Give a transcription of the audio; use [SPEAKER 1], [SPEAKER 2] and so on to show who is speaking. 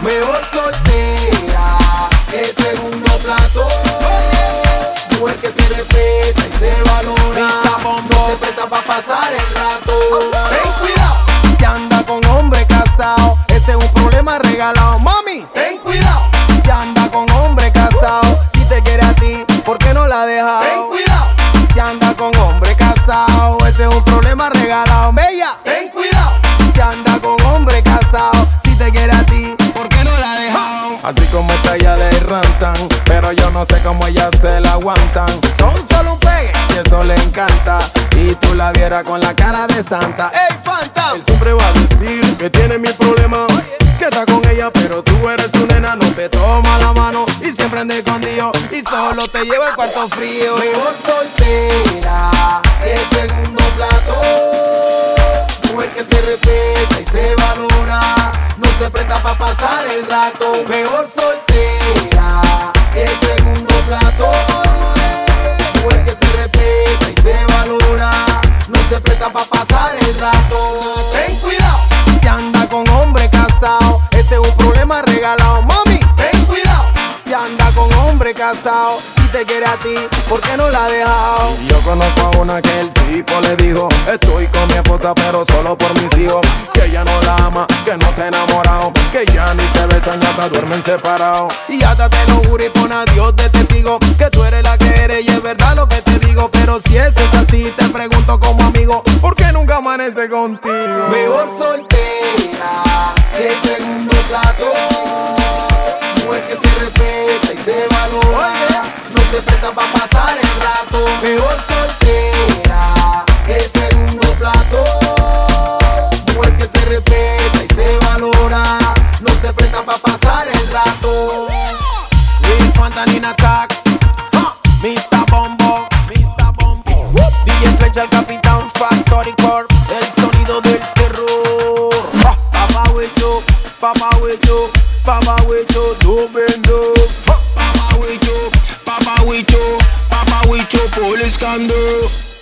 [SPEAKER 1] Mejor soltera que segundo plato. Mujer que se respeta y se valora. No se presta pa' pasar el rato. Ten cuidado.
[SPEAKER 2] Si anda con hombre casado, ese es un problema regalado. Mami,
[SPEAKER 1] Ten cuidado.
[SPEAKER 2] si anda con hombre casado, si te quiere a ti, ¿por qué no la dejas?
[SPEAKER 1] Ten cuidado.
[SPEAKER 2] Si anda con hombre casado, ese es un problema regalado.
[SPEAKER 3] Así como esta ya le rantan, pero yo no sé cómo ellas se la aguantan.
[SPEAKER 2] Son solo un pegue.
[SPEAKER 3] Y eso le encanta. Y tú la vieras con la cara de santa.
[SPEAKER 2] ¡Ey, falta!
[SPEAKER 3] Él siempre va a decir que tiene mi problema. Que está con ella, pero tú eres su nena. No te toma la mano y siempre anda escondido. Y solo te lleva el cuarto frío.
[SPEAKER 1] Mejor soltera que segundo plato. Mujer que se respeta pa' pasar el rato. Mejor soltera que segundo plato. Mujer que se respeta y se valora. No se presta pa' pasar el rato. Ten cuidado,
[SPEAKER 2] Si anda con hombre casado, ese es un problema regalado. Mami,
[SPEAKER 1] ten cuidado.
[SPEAKER 2] si anda con hombre casado, si te quiere a ti, ¿por qué no la ha dejado?
[SPEAKER 3] Y Yo conozco a una que el tipo le dijo Estoy con mi esposa pero solo por mis hijos Que ella no la ama, que no está enamorado Que ya ni se besan y hasta duermen separados
[SPEAKER 2] Y hasta te lo juro y pon a Dios de testigo Que tú eres la que eres y es verdad lo que te digo Pero si eso es así, te pregunto como amigo
[SPEAKER 3] ¿Por qué nunca amanece contigo?
[SPEAKER 1] Mejor soltera que segundo plato.
[SPEAKER 2] Will Fantanina Attack huh. Bombo Mr. Bombo. DJ Flecha el Capitán Factory Corp. El sonido del terror. Papa Huecho Papa Huecho Papa Huecho Do bendo huh,
[SPEAKER 4] Papa Huicho, Papa Huicho, Papa Huicho, Police Cando.